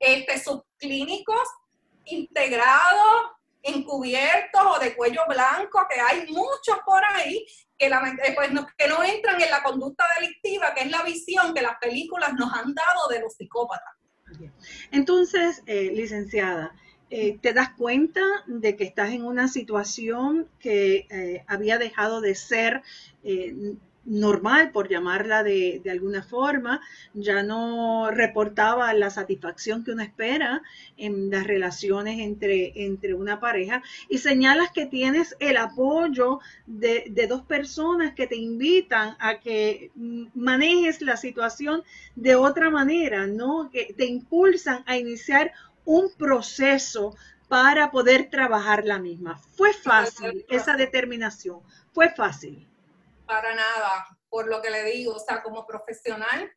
este, subclínicos integrados encubiertos o de cuello blanco, que hay muchos por ahí que, eh, pues, no, que no entran en la conducta delictiva, que es la visión que las películas nos han dado de los psicópatas. Entonces, eh, licenciada, eh, te das cuenta de que estás en una situación que había dejado de ser normal, por llamarla de, alguna forma, ya no reportaba la satisfacción que uno espera en las relaciones entre, entre una pareja y señalas que tienes el apoyo de, de dos personas que te invitan a que manejes la situación de otra manera, ¿no? Que te impulsan a iniciar un proceso para poder trabajar la misma. Fue fácil esa determinación, fue fácil para nada, por lo que le digo, o sea, como profesional,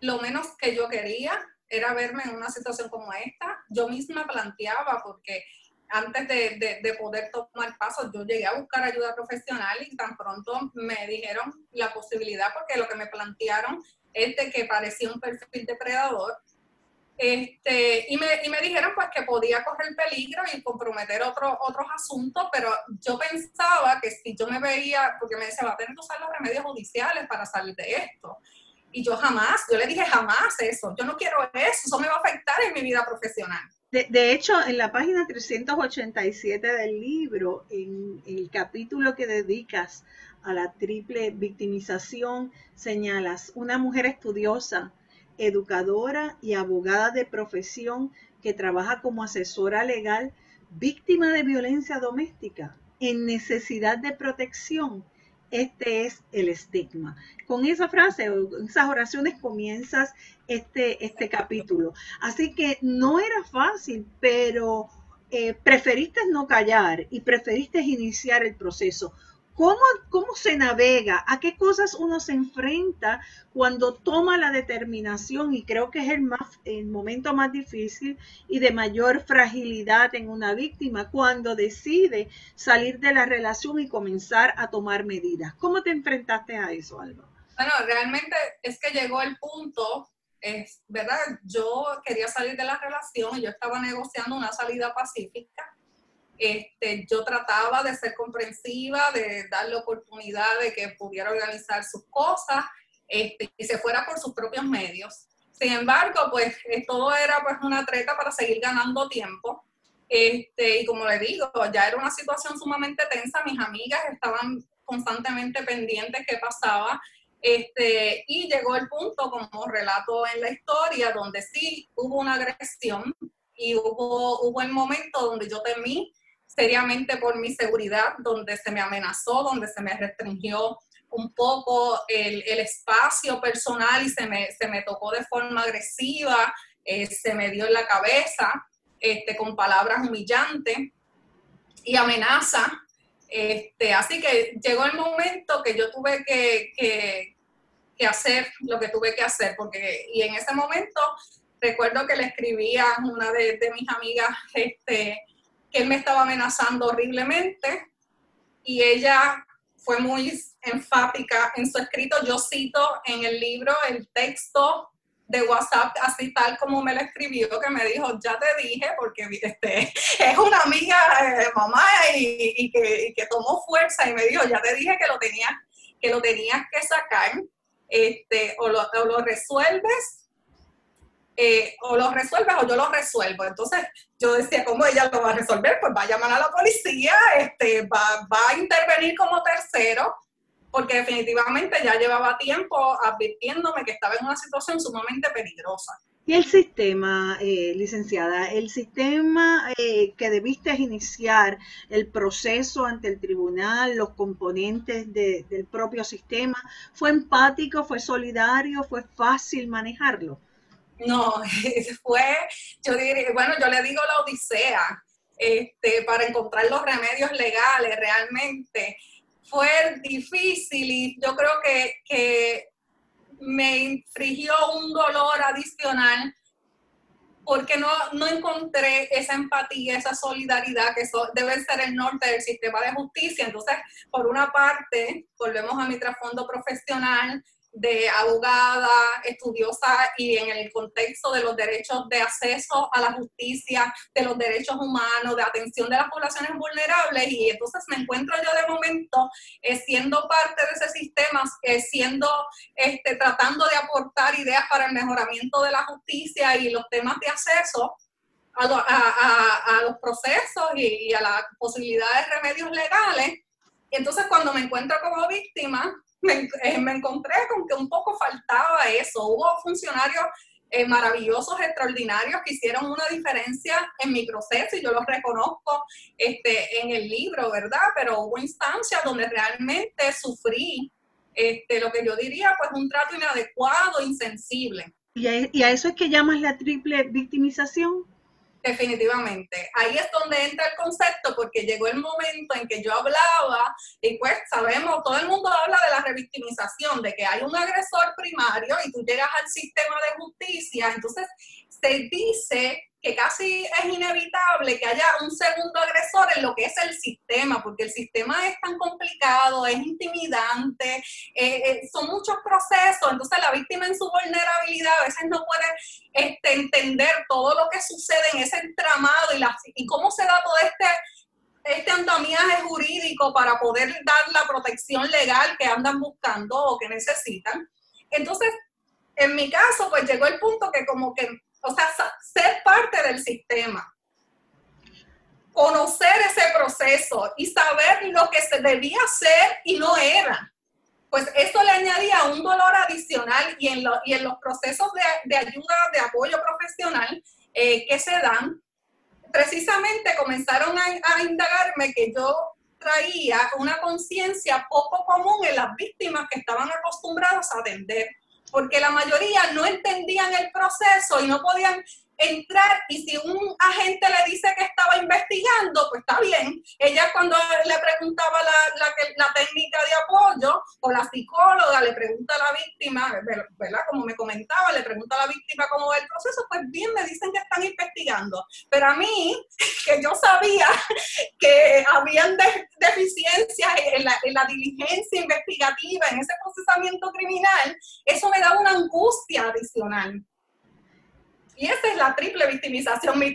lo menos que yo quería era verme en una situación como esta. Yo misma planteaba, porque antes de, poder tomar pasos, yo llegué a buscar ayuda profesional y tan pronto me dijeron la posibilidad, porque lo que me plantearon es de que parecía un perfil depredador este, y, me, y me dijeron pues que podía correr peligro y comprometer otro, otros asuntos, pero yo pensaba que si yo me veía, porque me decía, va a tener que usar los remedios judiciales para salir de esto. Y yo jamás, yo le dije jamás eso, yo no quiero eso, eso me va a afectar en mi vida profesional. De, de hecho, en la página 387 del libro, en el capítulo que dedicas a la triple victimización, señalas una mujer estudiosa educadora y abogada de profesión que trabaja como asesora legal, víctima de violencia doméstica, en necesidad de protección. Este es el estigma. Con esa frase, esas oraciones comienzas este, este capítulo. Así que no era fácil, pero eh, preferiste no callar y preferiste iniciar el proceso. ¿Cómo, se navega? ¿A qué cosas uno se enfrenta cuando toma la determinación? Y creo que es el, más, el momento más difícil y de mayor fragilidad en una víctima, cuando decide salir de la relación y comenzar a tomar medidas. ¿Cómo te enfrentaste a eso, Alba? Bueno, realmente es que llegó el punto, es verdad, yo quería salir de la relación y yo estaba negociando una salida pacífica este, yo trataba de ser comprensiva, de darle oportunidad de que pudiera organizar sus cosas este, y se fuera por sus propios medios. Sin embargo, pues eh, todo era pues una treta para seguir ganando tiempo. Este, y como le digo, ya era una situación sumamente tensa, mis amigas estaban constantemente pendientes qué pasaba. Este, y llegó el punto, como relato en la historia, donde sí hubo una agresión y hubo, hubo el momento donde yo temí seriamente por mi seguridad, donde se me amenazó, donde se me restringió un poco el, espacio personal y se me, se me, tocó de forma agresiva, eh, se me dio en la cabeza este, con palabras humillantes y amenaza. Este, así que llegó el momento que yo tuve que, que, hacer lo que tuve que hacer, porque y en ese momento recuerdo que le escribí a una de, de mis amigas este, que él me estaba amenazando horriblemente y ella fue muy enfática en su escrito. Yo cito en el libro el texto de WhatsApp, así tal como me lo escribió, que me dijo, ya te dije, porque este, (laughs) es una amiga de mamá y, que, tomó fuerza y me dijo, ya te dije que lo tenías, que, lo tenías que sacar, este, o, lo, o lo resuelves eh, o lo resuelves o yo lo resuelvo. Entonces yo decía, ¿cómo ella lo va a resolver? Pues va a llamar a la policía, este, va, va a intervenir como tercero, porque definitivamente ya llevaba tiempo advirtiéndome que estaba en una situación sumamente peligrosa. Y el sistema, eh, licenciada, el sistema eh, que debiste iniciar, el proceso ante el tribunal, los componentes del propio sistema, ¿fue empático, fue solidario, fue fácil manejarlo? No, (laughs) fue, yo diría, bueno, yo le digo la odisea, este, para encontrar los remedios legales realmente. Fue difícil y yo creo que, que me infligió un dolor adicional porque no, no encontré esa empatía, esa solidaridad que debe ser el norte del sistema de justicia. Entonces, por una parte, volvemos a mi trasfondo profesional, de abogada, estudiosa y en el contexto de los derechos de acceso a la justicia, de los derechos humanos, de atención de las poblaciones vulnerables y entonces me encuentro yo de momento eh, siendo parte de ese sistema, eh, siendo, este, tratando de aportar ideas para el mejoramiento de la justicia y los temas de acceso a, los procesos y, y a la posibilidad de remedios legales. Y entonces cuando me encuentro como víctima, eh, me, encontré con que un poco faltaba eso. Hubo funcionarios eh, maravillosos, extraordinarios, que hicieron una diferencia en mi proceso y yo los reconozco este, en el libro, ¿verdad? Pero hubo instancias donde realmente sufrí este, lo que yo diría, pues un trato inadecuado, insensible. ¿Y a eso es que llamas la triple victimización? Definitivamente. Ahí es donde entra el concepto, porque llegó el momento en que yo hablaba, y pues sabemos, todo el mundo habla de la revictimización, de que hay un agresor primario y tú llegas al sistema de justicia, entonces se dice que casi es inevitable que haya un segundo agresor en lo que es el sistema, porque el sistema es tan complicado, es intimidante, eh, eh, son muchos procesos, entonces la víctima en su vulnerabilidad a veces no puede este, entender todo lo que sucede en ese entramado y, y cómo se da todo este este andamiaje jurídico para poder dar la protección legal que andan buscando o que necesitan. Entonces, en mi caso, pues llegó el punto que como que o sea, ser parte del sistema, conocer ese proceso y saber lo que se debía hacer y no era. Pues eso le añadía un dolor adicional y en, y en los procesos de, ayuda, de apoyo profesional eh, que se dan, precisamente comenzaron a, a indagarme que yo traía una conciencia poco común en las víctimas que estaban acostumbradas a atender porque la mayoría no entendían el proceso y no podían entrar y si un agente le dice que estaba investigando, pues está bien. Ella cuando le preguntaba la, la, técnica de apoyo o la psicóloga le pregunta a la víctima, ¿verdad? Como me comentaba, le pregunta a la víctima cómo va el proceso, pues bien, me dicen que están investigando. Pero a mí, (laughs) que yo sabía (laughs) que habían deficiencias en la, en la diligencia investigativa, en ese procesamiento criminal, eso me da una angustia adicional. Y esa es la triple victimización. Mi,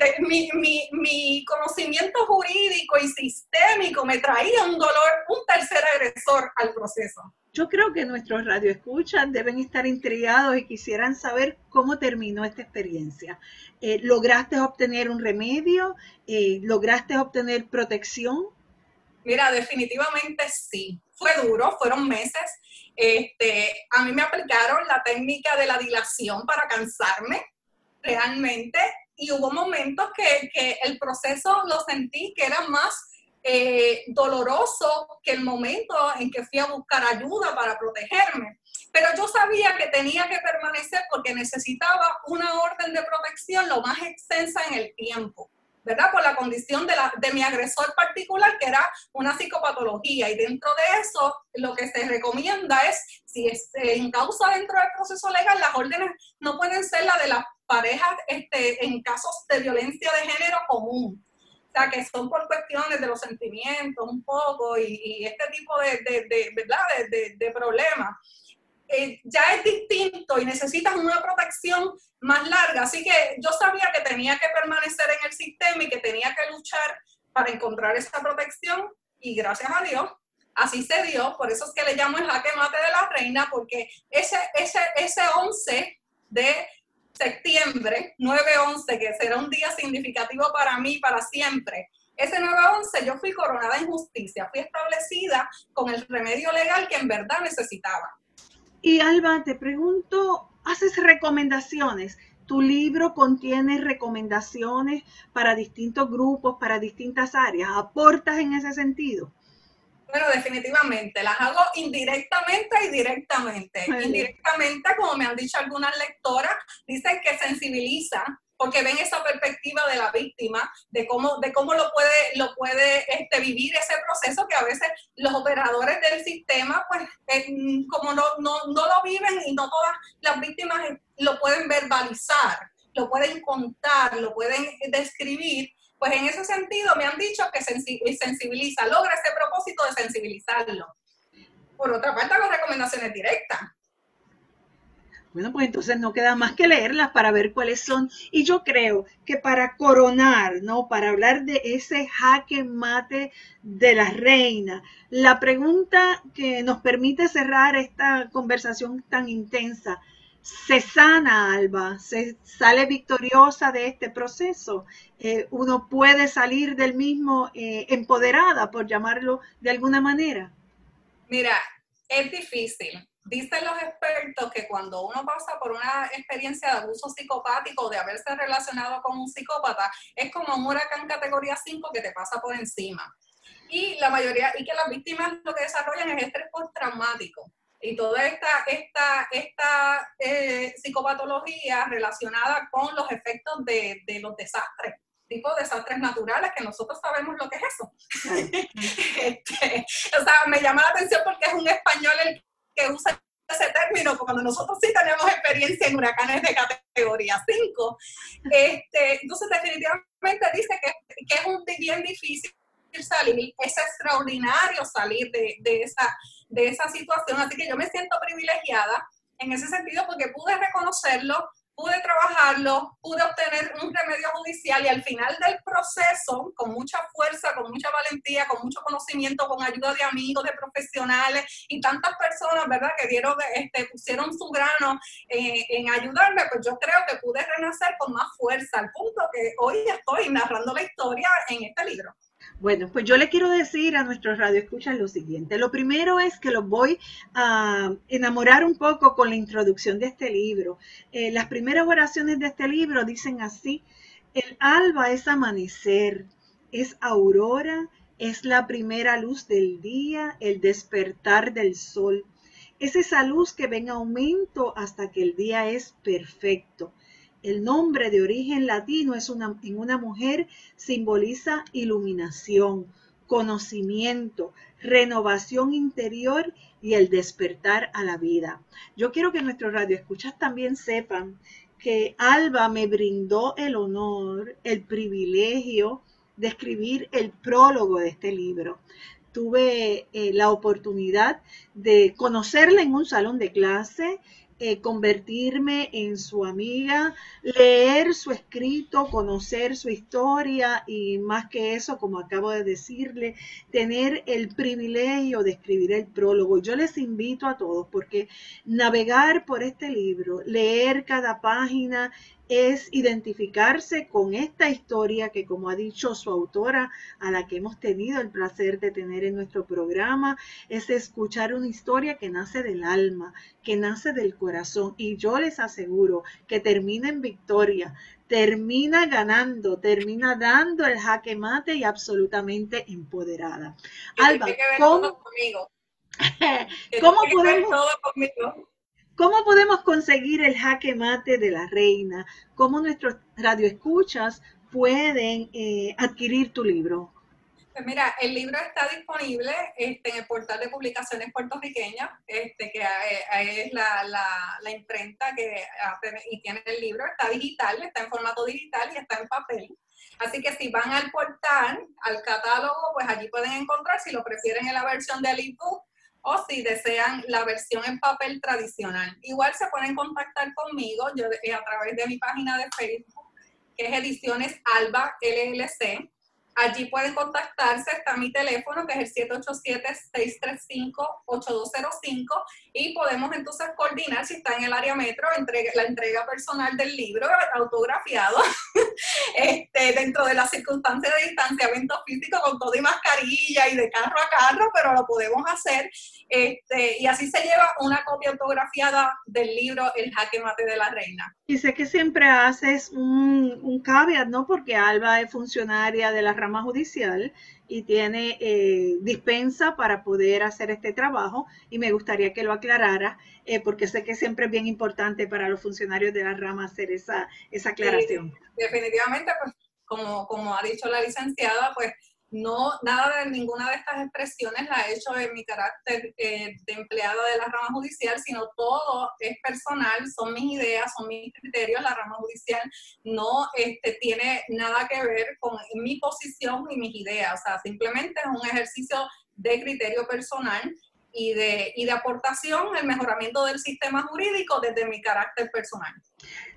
mi, mi, conocimiento jurídico y sistémico me traía un dolor, un tercer agresor al proceso. Yo creo que nuestros radioescuchas deben estar intrigados y quisieran saber cómo terminó esta experiencia. Eh, ¿Lograste obtener un remedio? Eh, ¿Lograste obtener protección? Mira, definitivamente sí. Fue duro, fueron meses. Este, a mí me aplicaron la técnica de la dilación para cansarme realmente y hubo momentos que, que el proceso lo sentí que era más eh, doloroso que el momento en que fui a buscar ayuda para protegerme. Pero yo sabía que tenía que permanecer porque necesitaba una orden de protección lo más extensa en el tiempo. ¿Verdad? Por la condición de, la, de mi agresor particular, que era una psicopatología. Y dentro de eso, lo que se recomienda es, si se en causa dentro del proceso legal, las órdenes no pueden ser las de las parejas este, en casos de violencia de género común. O sea, que son por cuestiones de los sentimientos un poco y, este tipo de, de ¿verdad? de, de problemas. Eh, ya es distinto y necesitas una protección más larga. Así que yo sabía que tenía que permanecer en el sistema y que tenía que luchar para encontrar esa protección y gracias a Dios así se dio. Por eso es que le llamo el jaque mate de la reina porque ese, ese, ese 11 de septiembre, 9-11, que será un día significativo para mí, para siempre. Ese 9-11 yo fui coronada en justicia, fui establecida con el remedio legal que en verdad necesitaba. Y Alba, te pregunto, ¿haces recomendaciones? ¿Tu libro contiene recomendaciones para distintos grupos, para distintas áreas? ¿Aportas en ese sentido? Bueno, definitivamente, las hago indirectamente y directamente. Indirectamente, como me han dicho algunas lectoras, dicen que sensibiliza porque ven esa perspectiva de la víctima, de cómo, de cómo lo puede, lo puede este, vivir ese proceso que a veces los operadores del sistema, pues, como no, no, no lo viven y no todas las víctimas lo pueden verbalizar, lo pueden contar, lo pueden describir, pues en ese sentido me han dicho que sensibiliza, logra ese propósito de sensibilizarlo. Por otra parte, las recomendaciones directas. Bueno, pues entonces no queda más que leerlas para ver cuáles son. Y yo creo que para coronar, ¿no? Para hablar de ese jaque mate de la reina, la pregunta que nos permite cerrar esta conversación tan intensa, ¿se sana Alba? ¿Se sale victoriosa de este proceso? Eh, ¿Uno puede salir del mismo eh, empoderada, por llamarlo de alguna manera? Mira, es difícil Dicen los expertos que cuando uno pasa por una experiencia de abuso psicopático, de haberse relacionado con un psicópata, es como un huracán categoría 5 que te pasa por encima. Y la mayoría, y que las víctimas lo que desarrollan es estrés postraumático. Y toda esta, esta, esta eh, psicopatología relacionada con los efectos de, de los desastres tipo desastres naturales, que nosotros sabemos lo que es eso. (laughs) Este, o sea, me llama la atención porque es un español el que usa ese término, cuando nosotros sí tenemos experiencia en huracanes de categoría 5. Este, entonces, definitivamente dice que, que, es un bien difícil salir, es extraordinario salir de, de, esa, de esa situación. Así que yo me siento privilegiada en ese sentido porque pude reconocerlo, pude trabajarlo, pude obtener un remedio judicial y al final del proceso, con mucha fuerza, con mucha valentía, con mucho conocimiento, con ayuda de amigos, de profesionales y tantas personas, ¿verdad?, que dieron, este, pusieron su grano eh, en ayudarme, pues yo creo que pude renacer con más fuerza, al punto que hoy estoy narrando la historia en este libro. Bueno, pues yo le quiero decir a nuestros radioescuchas lo siguiente. Lo primero es que los voy a enamorar un poco con la introducción de este libro. Eh, las primeras oraciones de este libro dicen así, el alba es amanecer, es aurora, es la primera luz del día, el despertar del sol. Es esa luz que ven aumento hasta que el día es perfecto. El nombre de origen latino es una, en una mujer simboliza iluminación, conocimiento, renovación interior y el despertar a la vida. Yo quiero que nuestros radioescuchas también sepan que Alba me brindó el honor, el privilegio de escribir el prólogo de este libro. Tuve eh, la oportunidad de conocerla en un salón de clase, eh, convertirme en su amiga, leer su escrito, conocer su historia y más que eso, como acabo de decirle, tener el privilegio de escribir el prólogo. Yo les invito a todos porque navegar por este libro, leer cada página, es identificarse con esta historia que, como ha dicho su autora, a la que hemos tenido el placer de tener en nuestro programa, es escuchar una historia que nace del alma, que nace del corazón. Y yo les aseguro que termina en victoria, termina ganando, termina dando el jaque mate y absolutamente empoderada. Alba, ¿cómo, (laughs) ¿cómo podemos... ¿Cómo podemos conseguir el jaque mate de la reina? ¿Cómo nuestros radioescuchas pueden eh, adquirir tu libro? Pues mira, el libro está disponible este, en el portal de publicaciones puertorriqueñas, este, que eh, es la, imprenta que tiene el libro. Está digital, está en formato digital y está en papel. Así que si van al portal, al catálogo, pues allí pueden encontrar, si lo prefieren en la versión del ebook o si desean la versión en papel tradicional. Igual se pueden contactar conmigo yo, eh, a través de mi página de Facebook, que es Ediciones Alba LLC Allí pueden contactarse, está mi teléfono que es el 787-635-8205 y podemos entonces coordinar si está en el área metro la entrega personal del libro autografiado (laughs) este, dentro de las circunstancias de distanciamiento físico con todo y mascarilla y de carro a carro, pero lo podemos hacer este, y así se lleva una copia autografiada del libro El jaque mate de la reina. Y sé que siempre haces un, un caveat, ¿no? Porque Alba es funcionaria de la rama judicial y tiene eh, dispensa para poder hacer este trabajo y me gustaría que lo aclarara eh, porque sé que siempre es bien importante para los funcionarios de la rama hacer esa, esa aclaración. definitivamente, pues como, como ha dicho la licenciada, pues no, nada de ninguna de estas expresiones la he hecho en mi carácter eh, de empleada de la rama judicial, sino todo es personal, son mis ideas, son mis criterios. La rama judicial no este, tiene nada que ver con mi posición y mis ideas, o sea, simplemente es un ejercicio de criterio personal y de, y de aportación el mejoramiento del sistema jurídico desde mi carácter personal.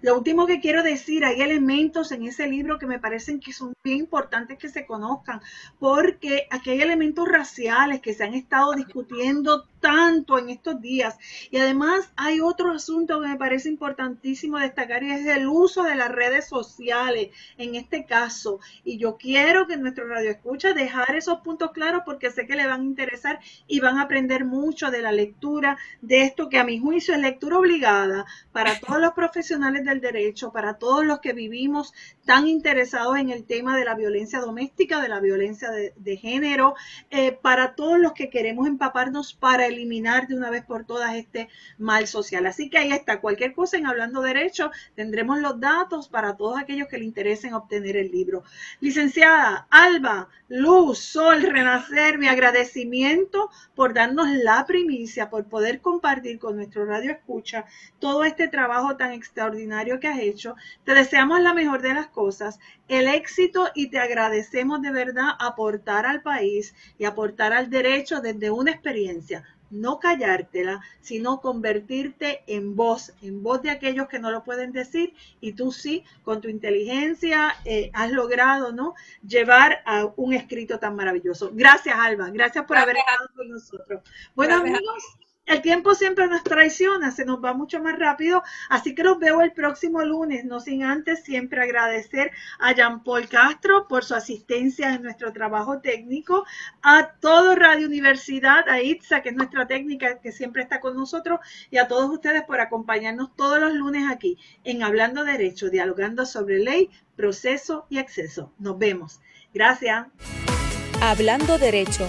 Lo último que quiero decir, hay elementos en ese libro que me parecen que son bien importantes que se conozcan, porque aquí hay elementos raciales que se han estado discutiendo tanto en estos días. Y además hay otro asunto que me parece importantísimo destacar y es el uso de las redes sociales en este caso. Y yo quiero que nuestro radio escucha dejar esos puntos claros porque sé que le van a interesar y van a aprender mucho de la lectura de esto que a mi juicio es lectura obligada para todos los profesionales (laughs) del derecho, para todos los que vivimos tan interesados en el tema de la violencia doméstica, de la violencia de, género, eh, para todos los que queremos empaparnos para eliminar de una vez por todas este mal social. Así que ahí está, cualquier cosa en Hablando Derecho, tendremos los datos para todos aquellos que le interesen obtener el libro. Licenciada Alba, Luz, Sol, Renacer, mi agradecimiento por darnos la primicia, por poder compartir con nuestro radio escucha todo este trabajo tan extraordinario que has hecho. Te deseamos la mejor de las cosas, el éxito y te agradecemos de verdad aportar al país y aportar al derecho desde una experiencia no callártela, sino convertirte en voz, en voz de aquellos que no lo pueden decir y tú sí, con tu inteligencia, eh, has logrado, ¿no? Llevar a un escrito tan maravilloso. Gracias, Alba. Gracias por haber estado con nosotros. Bueno, amigos. El tiempo siempre nos traiciona, se nos va mucho más rápido, así que los veo el próximo lunes, no sin antes siempre agradecer a Jean Paul Castro por su asistencia en nuestro trabajo técnico, a todo Radio Universidad, a Itza, que es nuestra técnica que siempre está con nosotros, y a todos ustedes por acompañarnos todos los lunes aquí en Hablando Derecho, dialogando sobre ley, proceso y acceso. Nos vemos. Gracias. Hablando Derecho